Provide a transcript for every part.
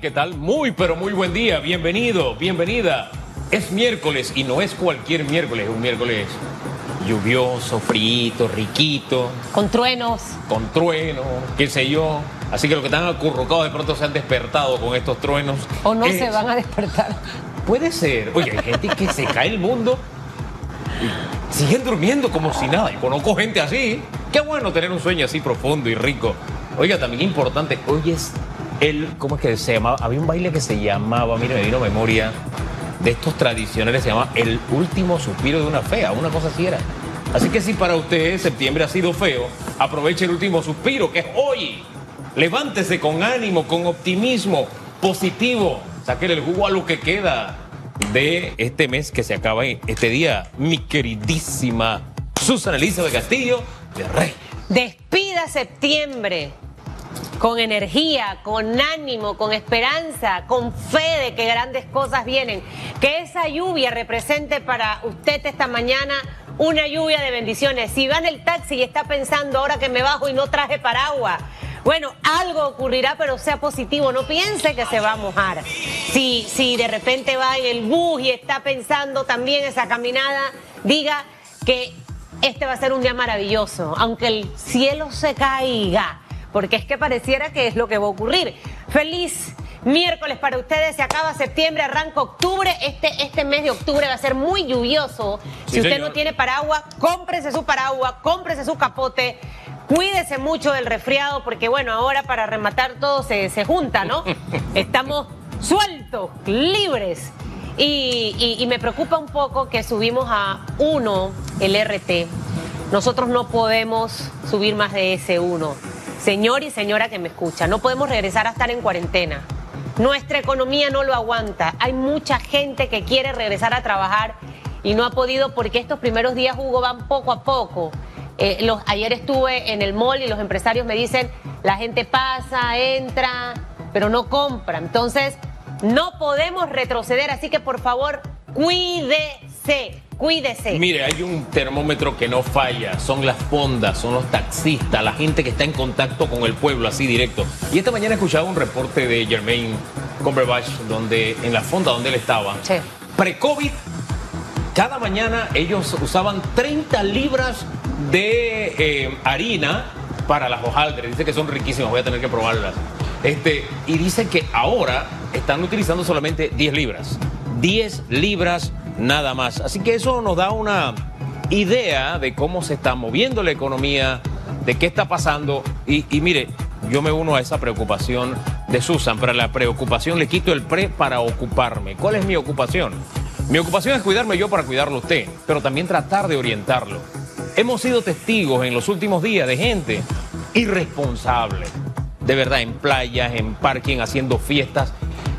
¿Qué tal? Muy, pero muy buen día. Bienvenido, bienvenida. Es miércoles y no es cualquier miércoles, es un miércoles lluvioso, frito, riquito, Con truenos. con trueno, qué sé yo. Así que los que están acurrucados de pronto se han despertado con estos truenos. O no Es- se van a despertar. Puede ser. Oye, hay gente que se cae el mundo y siguen durmiendo como si nada. Y conozco gente así. Qué bueno tener un sueño así profundo y rico. Oiga, también importante, hoy es el, ¿cómo es que se llamaba? Había un baile que se llamaba, mire, me vino memoria, de estos tradicionales, se llama El último suspiro de una fea, una cosa así era. Así que si para usted septiembre ha sido feo, aproveche el último suspiro, que es hoy. Levántese con ánimo, con optimismo, positivo. Sáquele el jugo a lo que queda de este mes que se acaba este día. Mi queridísima Susana Elizabeth Castillo de Rey. Despida septiembre con energía, con ánimo, con esperanza, con fe de que grandes cosas vienen. Que esa lluvia represente para usted esta mañana una lluvia de bendiciones. Si va en el taxi y está pensando ahora que me bajo y no traje paraguas. Bueno, algo ocurrirá, pero sea positivo. No piense que se va a mojar. Si, si de repente va en el bus y está pensando también esa caminada, diga que este va a ser un día maravilloso, aunque el cielo se caiga, porque es que pareciera que es lo que va a ocurrir. Feliz miércoles para ustedes, se acaba septiembre, arranca octubre, este, este mes de octubre va a ser muy lluvioso. Sí, si usted señor. no tiene paraguas, cómprese su paraguas, cómprese su capote. Cuídese mucho del resfriado porque bueno, ahora para rematar todo se, se junta, ¿no? Estamos sueltos, libres. Y, y- y me preocupa un poco que subimos a uno el RT. Nosotros no podemos subir más de ese uno. Señor y señora que me escucha, no podemos regresar a estar en cuarentena. Nuestra economía no lo aguanta. Hay mucha gente que quiere regresar a trabajar y no ha podido porque estos primeros días, Hugo, van poco a poco. Eh, ayer estuve en el mall y los empresarios me dicen, la gente pasa, entra, pero no compra. Entonces, no podemos retroceder, así que por favor, cuídese, cuídese. Mire, hay un termómetro que no falla, son las fondas, son los taxistas, la gente que está en contacto con el pueblo, así directo. Y esta mañana escuchaba un reporte de Jermaine Cumberbatch, donde en la fonda donde él estaba, Sí. pre-COVID, cada mañana ellos usaban 30 libras de eh, harina para las hojaldres. Dice que son riquísimas, voy a tener que probarlas. Este, y dice que ahora están utilizando solamente 10 libras. 10 libras nada más. Así que eso nos da una idea de cómo se está moviendo la economía, de qué está pasando. Y, mire, yo me uno a esa preocupación de Susan, pero la preocupación le quito el pre para ocuparme. ¿Cuál es mi ocupación? Mi ocupación es cuidarme yo para cuidarlo usted, pero también tratar de orientarlo. Hemos sido testigos en los últimos días de gente irresponsable, de verdad, en playas, en parking, haciendo fiestas.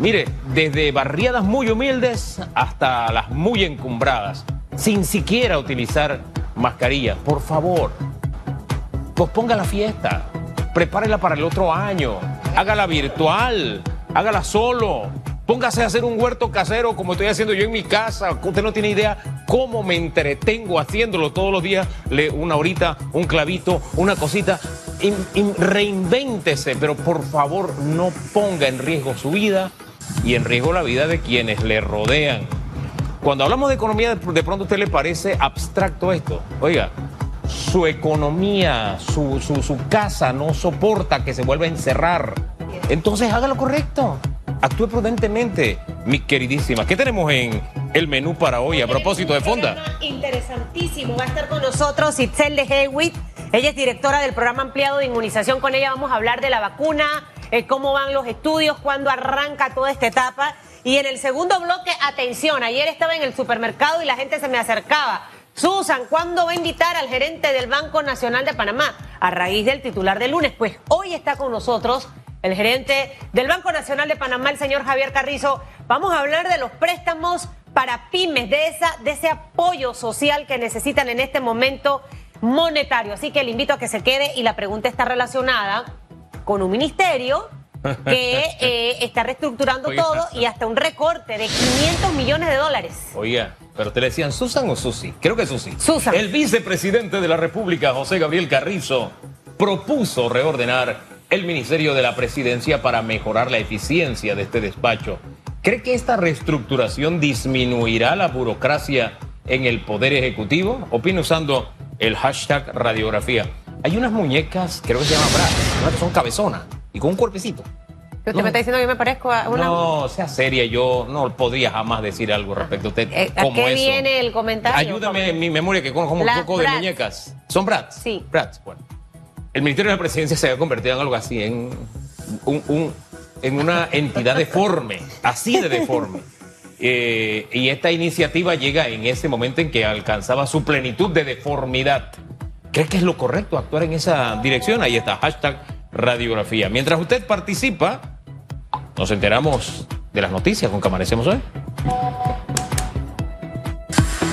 Mire, desde barriadas muy humildes hasta las muy encumbradas, sin siquiera utilizar mascarilla. Por favor, posponga la fiesta, prepárela para el otro año, hágala virtual, hágala solo, póngase a hacer un huerto casero como estoy haciendo yo en mi casa. Usted no tiene idea cómo me entretengo haciéndolo todos los días, Le- una horita, un clavito, una cosita. In- in- reinvéntese, pero por favor no ponga en riesgo su vida y en riesgo la vida de quienes le rodean. Cuando hablamos de economía, de pronto a usted le parece abstracto esto. Oiga, su economía, su, su- casa no soporta que se vuelva a encerrar. Entonces haga lo correcto. Actúe prudentemente, mi queridísima. ¿Qué tenemos en el menú para hoy a propósito de Fonda? Interesantísimo. Va a estar con nosotros Itzel de Hewitt. Ella es directora del programa ampliado de inmunización. Con ella vamos a hablar de la vacuna, cómo van los estudios, cuándo arranca toda esta etapa. Y en el segundo bloque, atención, ayer estaba en el supermercado y la gente se me acercaba. Susan, ¿cuándo va a invitar al gerente del Banco Nacional de Panamá? A raíz del titular del lunes. Pues hoy está con nosotros el gerente del Banco Nacional de Panamá, el señor Javier Carrizo. Vamos a hablar de los préstamos para pymes, de, esa, de ese apoyo social que necesitan en este momento monetario. Así que le invito a que se quede y la pregunta está relacionada con un ministerio que eh, está reestructurando Oiga. todo y hasta un recorte de 500 millones de dólares. Oiga, pero te le decían Susan o Susi. Creo que Susi. Susan. El vicepresidente de la República, José Gabriel Carrizo, propuso reordenar el Ministerio de la Presidencia para mejorar la eficiencia de este despacho. ¿Cree que esta reestructuración disminuirá la burocracia en el Poder Ejecutivo? Opina usando el hashtag radiografía. Hay unas muñecas, creo que se llaman brazos, que son cabezonas y con un cuerpecito. ¿Usted me está diciendo que yo me parezco a una.? No, sea seria, yo no podría jamás decir algo respecto a usted. Eh, ¿A qué viene el comentario? Ayúdame en mi memoria que conozco un poco de muñecas. ¿Son brats? Sí. Brats, bueno. El Ministerio de la Presidencia se ha convertido en algo así, en, un, en una entidad deforme, así de deforme. Eh, y esta iniciativa llega en ese momento en que alcanzaba su plenitud de deformidad. ¿Cree que es lo correcto actuar en esa dirección? Ahí está, hashtag radiografía. Mientras usted participa, nos enteramos de las noticias con que amanecemos hoy.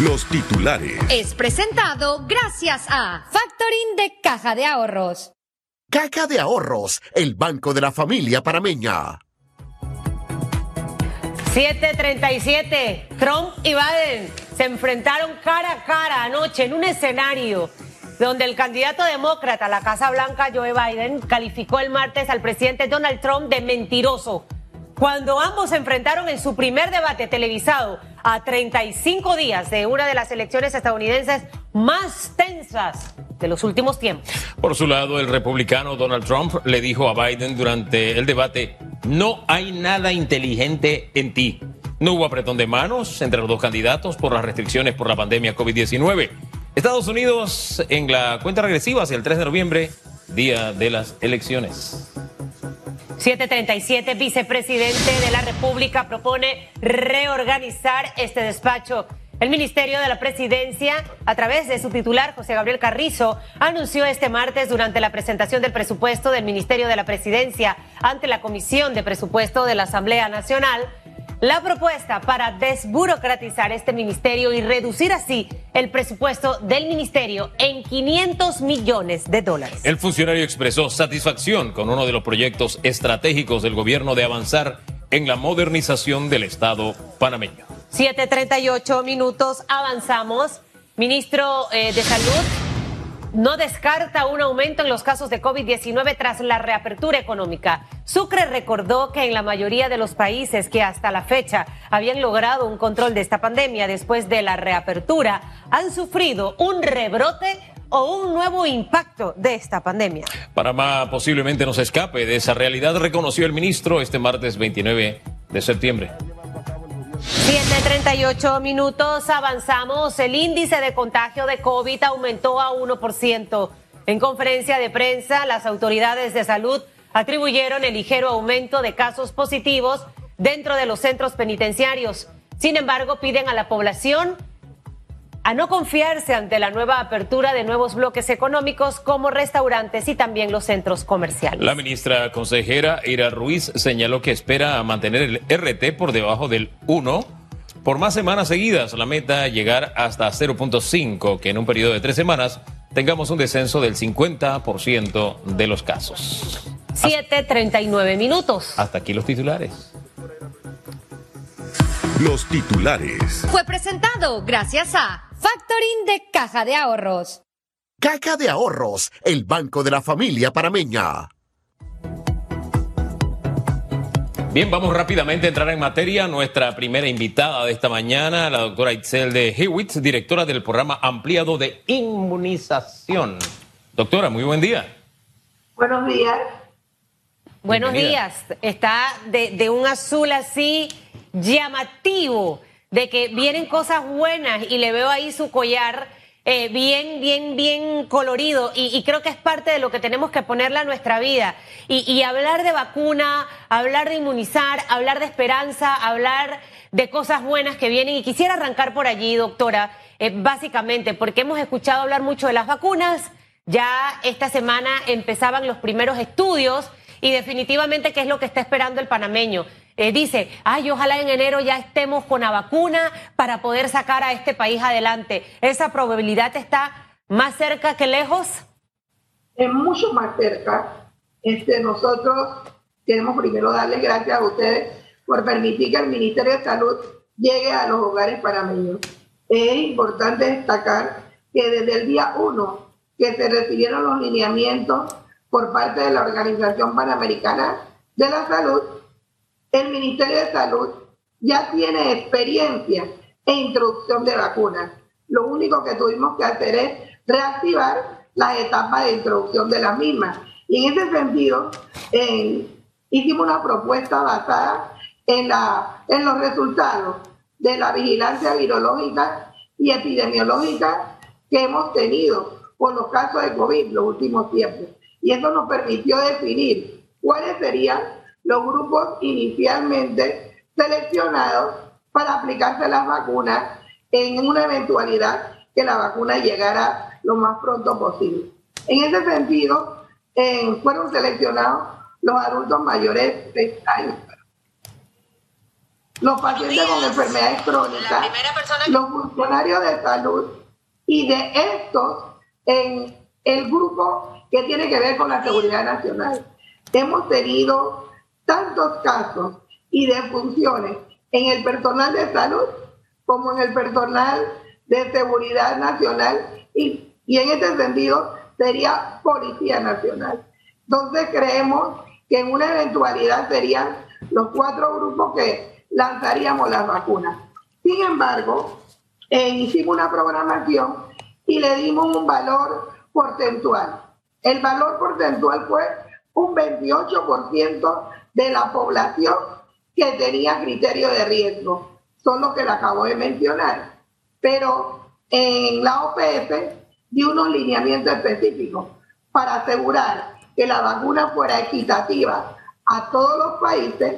Los titulares. Es presentado gracias a Factoring de Caja de Ahorros. Caja de Ahorros, el banco de la familia parameña. 737. Trump y Biden se enfrentaron cara a cara anoche en un escenario donde el candidato demócrata a la Casa Blanca, Joe Biden, calificó el martes al presidente Donald Trump de mentiroso. Cuando ambos se enfrentaron en su primer debate televisado a 35 días de una de las elecciones estadounidenses más tensas de los últimos tiempos. Por su lado, el republicano Donald Trump le dijo a Biden durante el debate, no hay nada inteligente en ti. No hubo apretón de manos entre los dos candidatos por las restricciones por la pandemia COVID-19. Estados Unidos en la cuenta regresiva hacia el 3 de noviembre, día de las elecciones. 737, vicepresidente de la República propone reorganizar este despacho. El Ministerio de la Presidencia, a través de su titular, José Gabriel Carrizo, anunció este martes durante la presentación del presupuesto del Ministerio de la Presidencia ante la Comisión de Presupuesto de la Asamblea Nacional la propuesta para desburocratizar este ministerio y reducir así el presupuesto del ministerio en 500 millones de dólares. El funcionario expresó satisfacción con uno de los proyectos estratégicos del gobierno de avanzar en la modernización del Estado panameño. 7.38 minutos, avanzamos. Ministro eh, de Salud no descarta un aumento en los casos de COVID-19 tras la reapertura económica. Sucre recordó que en la mayoría de los países que hasta la fecha habían logrado un control de esta pandemia después de la reapertura han sufrido un rebrote o un nuevo impacto de esta pandemia. Panamá posiblemente no se escape de esa realidad, reconoció el ministro este martes 29 de septiembre. 7.38 minutos, avanzamos. El índice de contagio de COVID aumentó a 1%. En conferencia de prensa, las autoridades de salud atribuyeron el ligero aumento de casos positivos dentro de los centros penitenciarios. Sin embargo, piden a la población a no confiarse ante la nueva apertura de nuevos bloques económicos como restaurantes y también los centros comerciales. La ministra consejera Ira Ruiz señaló que espera mantener el RT por debajo del 1 por más semanas seguidas. La meta llegar hasta 0.5, que en un periodo de tres semanas tengamos un descenso del 50% de los casos. 7.39 minutos. Hasta aquí los titulares. Los titulares. Fue presentado gracias a Factoring de Caja de Ahorros. Caja de Ahorros, el banco de la familia parameña. Bien, vamos rápidamente a entrar en materia. Nuestra primera invitada de esta mañana, la doctora Itzel de Hewitt, directora del programa ampliado de inmunización. Doctora, muy buen día. Buenos días. Buenos días. Está de, de un azul así llamativo de que vienen cosas buenas y le veo ahí su collar eh, bien, bien, bien colorido y, creo que es parte de lo que tenemos que ponerle a nuestra vida. Y, hablar de vacuna, hablar de inmunizar, hablar de esperanza, hablar de cosas buenas que vienen. Y quisiera arrancar por allí, doctora, eh, básicamente, porque hemos escuchado hablar mucho de las vacunas. Ya esta semana empezaban los primeros estudios y definitivamente qué es lo que está esperando el panameño. Eh, dice, ay, ojalá en enero ya estemos con la vacuna para poder sacar a este país adelante. ¿Esa probabilidad está más cerca que lejos? Es mucho más cerca. Este, nosotros queremos primero darles gracias a ustedes por permitir que el Ministerio de Salud llegue a los hogares panameños. Es importante destacar que desde el día uno que se recibieron los lineamientos por parte de la Organización Panamericana de la Salud, el Ministerio de Salud ya tiene experiencia en introducción de vacunas. Lo único que tuvimos que hacer es reactivar las etapas de introducción de las mismas. Y en ese sentido, hicimos una propuesta basada en, en los resultados de la vigilancia virológica y epidemiológica que hemos tenido por los casos de COVID los últimos tiempos. Y eso nos permitió definir cuáles serían los grupos inicialmente seleccionados para aplicarse las vacunas en una eventualidad que la vacuna llegara lo más pronto posible. En ese sentido, fueron seleccionados los adultos mayores de 30 años, los pacientes con enfermedades crónicas, los funcionarios de salud y de estos en el grupo que tiene que ver con la seguridad nacional. Hemos tenido tantos casos y defunciones en el personal de salud como en el personal de seguridad nacional y, y en este sentido sería Policía Nacional. Entonces creemos que en una eventualidad serían los cuatro grupos que lanzaríamos las vacunas. Sin embargo, eh, hicimos una programación y le dimos un valor porcentual. El valor porcentual fue un 28% de la población que tenía criterio de riesgo. Son los que le acabo de mencionar. Pero en la OPS dio unos lineamientos específicos para asegurar que la vacuna fuera equitativa a todos los países,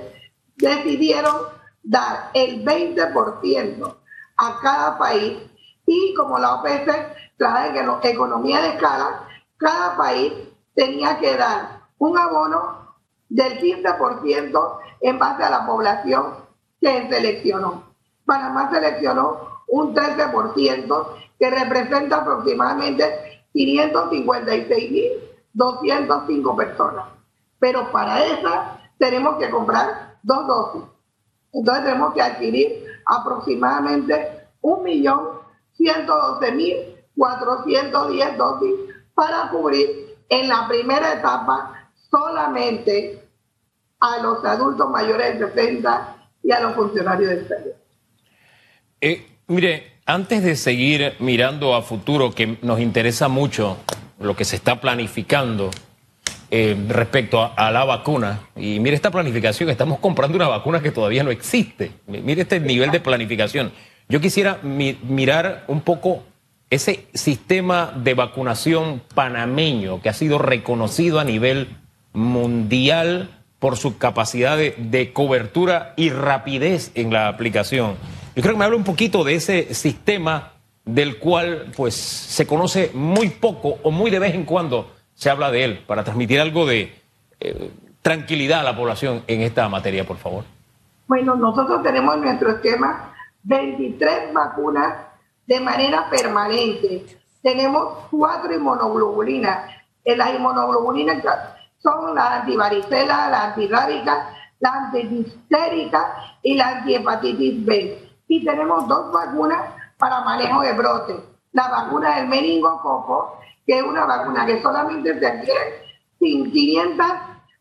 decidieron dar el 20% a cada país y como la OPS trae que la economía de escala, cada país tenía que dar un abono del 15% en base a la población que seleccionó. Panamá seleccionó un 13% que representa aproximadamente 556.205 personas. Pero para esa tenemos que comprar dos dosis. Entonces tenemos que adquirir aproximadamente 1.112.410 dosis para cubrir en la primera etapa solamente a los adultos mayores de 60 y a los funcionarios de salud. Eh, mire, antes de seguir mirando a futuro, que nos interesa mucho lo que se está planificando eh, respecto a, la vacuna, y mire esta planificación, estamos comprando una vacuna que todavía no existe. Mire este nivel de planificación. Yo quisiera mirar un poco ese sistema de vacunación panameño que ha sido reconocido a nivel mundial por su capacidad de, cobertura y rapidez en la aplicación. Yo creo que me habla un poquito de ese sistema del cual pues se conoce muy poco o muy de vez en cuando se habla de él, para transmitir algo de eh, tranquilidad a la población en esta materia, por favor. Bueno, nosotros tenemos en nuestro esquema 23 vacunas de manera permanente. Tenemos cuatro inmunoglobulinas. Las inmunoglobulinas son la antivaricela, la antirrábica, la antidistérica y la antihepatitis B. Y tenemos dos vacunas para manejo de brotes. La vacuna del meningococo, que es una vacuna que solamente se adquiere sin 500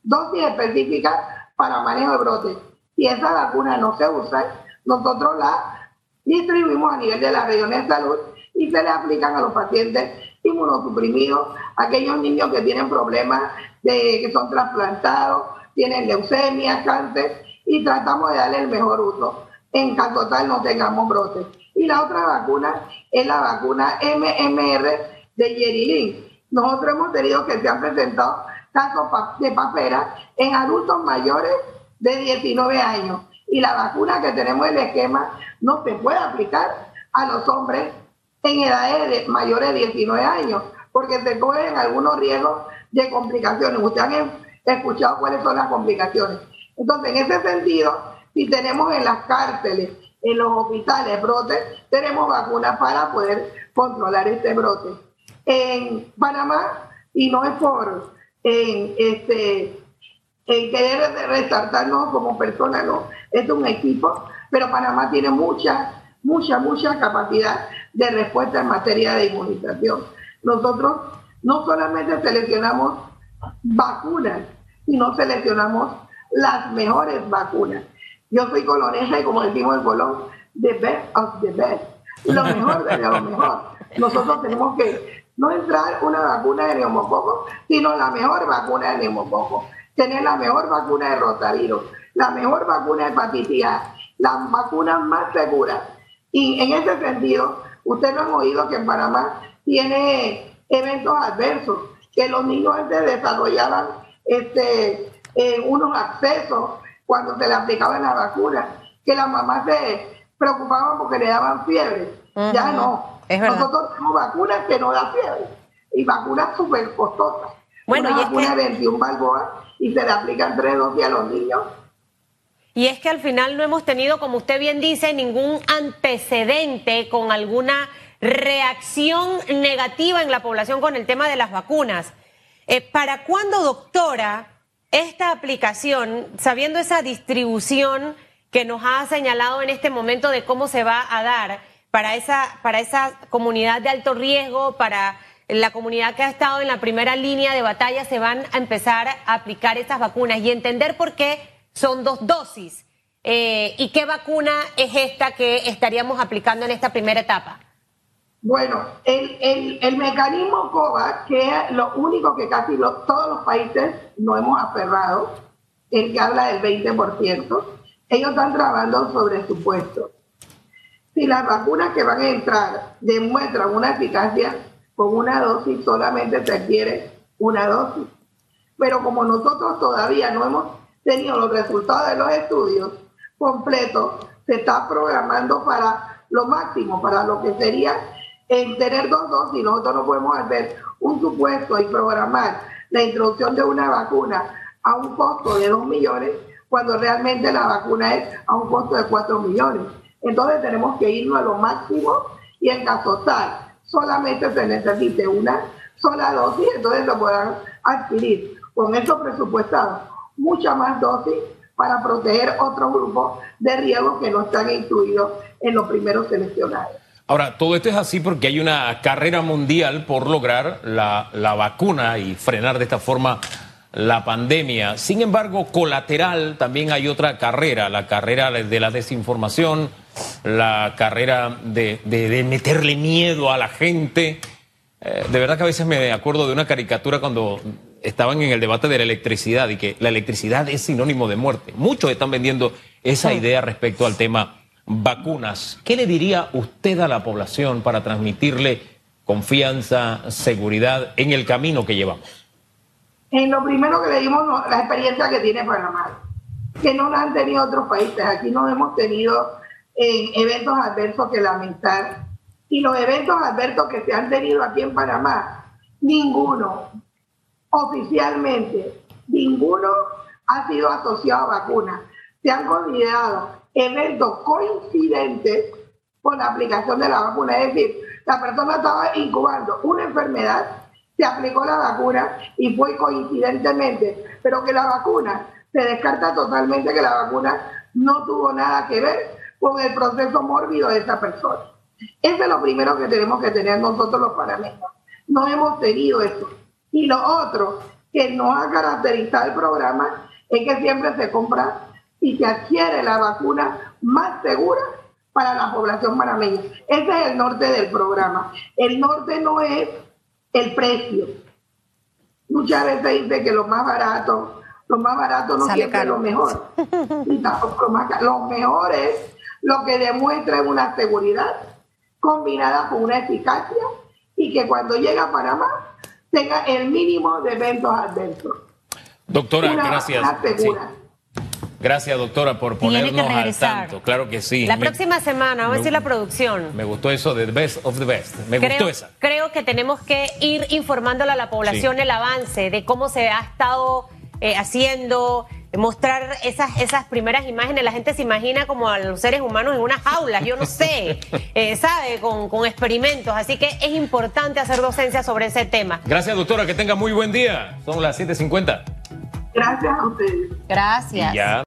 dosis específicas para manejo de brotes. Si esa vacuna no se usa, nosotros la distribuimos a nivel de la región de salud y se le aplican a los pacientes inmunosuprimidos, aquellos niños que tienen problemas de que son trasplantados, tienen leucemia, cáncer, y tratamos de darle el mejor uso en caso tal no tengamos brotes. Y la otra vacuna es la vacuna MMR de Yerilin. Nosotros hemos tenido que se han presentado casos de papera en adultos mayores de 19 años. Y la vacuna que tenemos en el esquema no se puede aplicar a los hombres en edades mayores de 19 años, porque se cogen algunos riesgos de complicaciones. Ustedes han escuchado cuáles son las complicaciones. Entonces, en ese sentido, si tenemos en las cárceles, en los hospitales brotes, tenemos vacunas para poder controlar este brote. En Panamá, y no es por en, este, en querer resaltarnos como personas, no, es un equipo, pero Panamá tiene mucha, mucha, mucha capacidad de respuesta en materia de inmunización. Nosotros no solamente seleccionamos vacunas, sino seleccionamos las mejores vacunas. Yo soy colonesa y como decimos en Colón, the best of the best, lo mejor de lo mejor. Nosotros tenemos que no entrar una vacuna de neumococo, sino la mejor vacuna de neumococo, tener la mejor vacuna de rotavirus, la mejor vacuna de hepatitis A, las vacunas más seguras. Y en ese sentido, ustedes no han oído que en Panamá tiene eventos adversos, que los niños antes desarrollaban este, eh, unos accesos cuando se le aplicaban la vacuna, que las mamás se preocupaban porque le daban fiebre. Ya no. Nosotros tenemos vacunas que no dan fiebre y vacunas súper costosas. Bueno, Una y vacuna es que... de 21 balboas y se le aplican tres dosis a los niños. Y es que al final no hemos tenido, como usted bien dice, ningún antecedente con alguna reacción negativa en la población con el tema de las vacunas. Eh, ¿Para cuándo, doctora, esta aplicación, sabiendo esa distribución que nos ha señalado en este momento de cómo se va a dar para esa, para esa comunidad de alto riesgo, para la comunidad que ha estado en la primera línea de batalla, se van a empezar a aplicar estas vacunas y entender por qué son dos dosis? Eh, ¿Y qué vacuna es esta que estaríamos aplicando en esta primera etapa? Bueno, el, el, el mecanismo COVAX, que es lo único que casi todos los países no hemos aferrado, el que habla del 20%, ellos están trabajando sobre supuestos. Si las vacunas que van a entrar demuestran una eficacia con una dosis, solamente se adquiere una dosis. Pero como nosotros todavía no hemos tenido los resultados de los estudios completos, se está programando para lo máximo, para lo que sería en tener dos dosis. Nosotros no podemos hacer un supuesto y programar la introducción de una vacuna a un costo de 2 millones cuando realmente la vacuna es a un costo de 4 millones. Entonces tenemos que irnos a lo máximo y en caso tal solamente se necesite una sola dosis, entonces lo podrán adquirir con estos presupuestados muchas más dosis para proteger otros grupos de riesgo que no están incluidos en los primeros seleccionados. Ahora, todo esto es así porque hay una carrera mundial por lograr la, la vacuna y frenar de esta forma la pandemia. Sin embargo, colateral también hay otra carrera, la carrera de la desinformación, la carrera de, de- de meterle miedo a la gente. Eh, de verdad que a veces me acuerdo de una caricatura cuando estaban en el debate de la electricidad y que la electricidad es sinónimo de muerte. Muchos están vendiendo esa idea respecto al tema vacunas. ¿Qué le diría usted a la población para transmitirle confianza, seguridad en el camino que llevamos? En lo primero que le dimos la experiencia que tiene Panamá, que no la han tenido otros países. Aquí no hemos tenido eh, eventos adversos que lamentar. Y los eventos adversos que se han tenido aquí en Panamá, ninguno, oficialmente, ninguno ha sido asociado a vacunas. Se han considerado eventos coincidentes con la aplicación de la vacuna. Es decir, la persona estaba incubando una enfermedad, se aplicó la vacuna y fue coincidentemente, pero que la vacuna se descarta totalmente que la vacuna no tuvo nada que ver con el proceso mórbido de esa persona. Eso es lo primero que tenemos que tener nosotros los panameños. No hemos tenido eso. Y lo otro que nos ha caracterizado el programa es que siempre se compra y se adquiere la vacuna más segura para la población panameña. Ese es el norte del programa. El norte no es el precio. Muchas veces dice que lo más barato, lo más barato no siempre es lo mejor. Y tampoco lo más caro. Lo mejor es lo que demuestra una seguridad combinada con una eficacia y que cuando llega a Panamá tenga el mínimo de eventos adversos. Doctora, Una gracias. Gracias, doctora, por ponernos al tanto. Claro que sí. La Me- próxima semana, vamos a decir la producción. Me gustó eso de the best of the best. Me gustó esa. creo que tenemos que ir informándole a la población Sí. el avance de cómo se ha estado eh, haciendo, mostrar esas, esas primeras imágenes. La gente se imagina como a los seres humanos en unas jaulas, yo no sé, eh, ¿sabe? Con, con experimentos. Así que es importante hacer docencia sobre ese tema. Gracias, doctora. Que tenga muy buen día. Son las 7.50. Gracias a ustedes. Gracias. Y ya.